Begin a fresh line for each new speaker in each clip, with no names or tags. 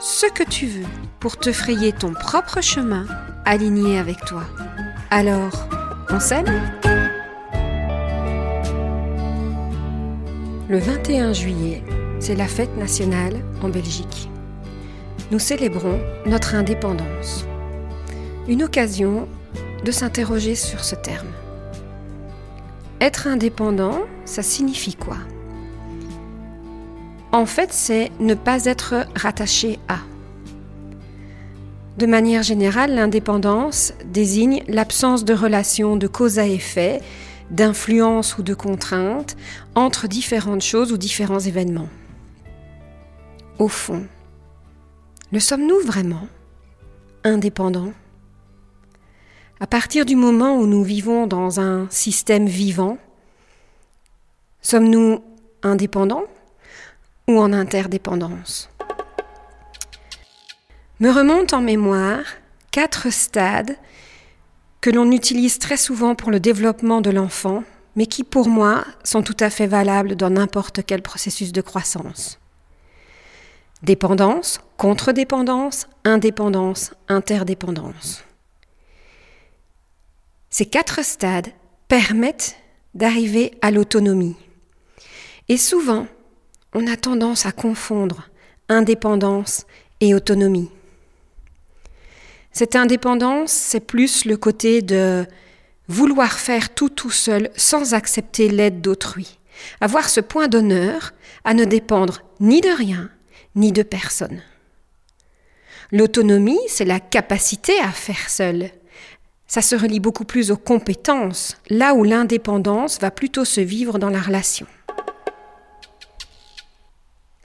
ce que tu veux pour te frayer ton propre chemin aligné avec toi. Alors, on s'aime Le 21 juillet, c'est la fête nationale en Belgique. Nous célébrons notre indépendance. Une occasion de s'interroger sur ce terme. Être indépendant, ça signifie quoi? En fait, c'est ne pas être rattaché à. De manière générale, l'indépendance désigne l'absence de relation de cause à effet, d'influence ou de contrainte entre différentes choses ou différents événements. Au fond, le sommes-nous vraiment indépendants? À partir du moment où nous vivons dans un système vivant, sommes-nous indépendants? Ou en interdépendance Me remontent en mémoire quatre stades que l'on utilise très souvent pour le développement de l'enfant, mais qui pour moi sont tout à fait valables dans n'importe quel processus de croissance. Dépendance, contre-dépendance, indépendance, interdépendance. Ces quatre stades permettent d'arriver à l'autonomie. Et souvent, on a tendance à confondre indépendance et autonomie. Cette indépendance, c'est plus le côté de vouloir faire tout tout seul sans accepter l'aide d'autrui. Avoir ce point d'honneur à ne dépendre ni de rien, ni de personne. L'autonomie, c'est la capacité à faire seul. Ça se relie beaucoup plus aux compétences, là où l'indépendance va plutôt se vivre dans la relation.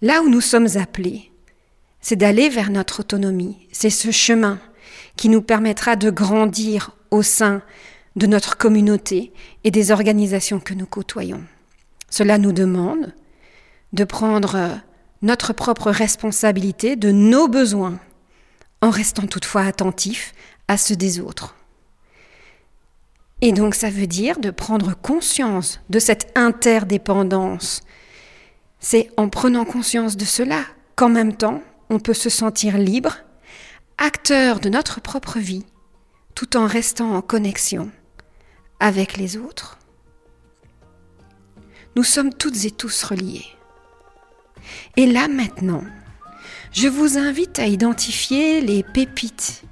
Là où nous sommes appelés, c'est d'aller vers notre autonomie. C'est ce chemin qui nous permettra de grandir au sein de notre communauté et des organisations que nous côtoyons. Cela nous demande de prendre notre propre responsabilité de nos besoins, en restant toutefois attentifs à ceux des autres. Et donc ça veut dire de prendre conscience de cette interdépendance. C'est en prenant conscience de cela qu'en même temps, on peut se sentir libre, acteur de notre propre vie, tout en restant en connexion avec les autres. Nous sommes toutes et tous reliés. Et là maintenant, je vous invite à identifier les pépites,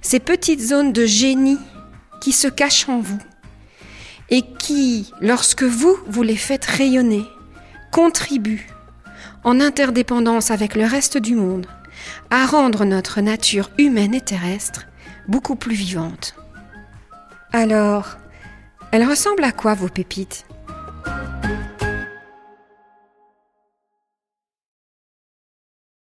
ces petites zones de génie qui se cachent en vous et qui, lorsque vous, vous les faites rayonner, contribuent, en interdépendance avec le reste du monde, à rendre notre nature humaine et terrestre beaucoup plus vivante. Alors, elles ressemblent à quoi vos pépites?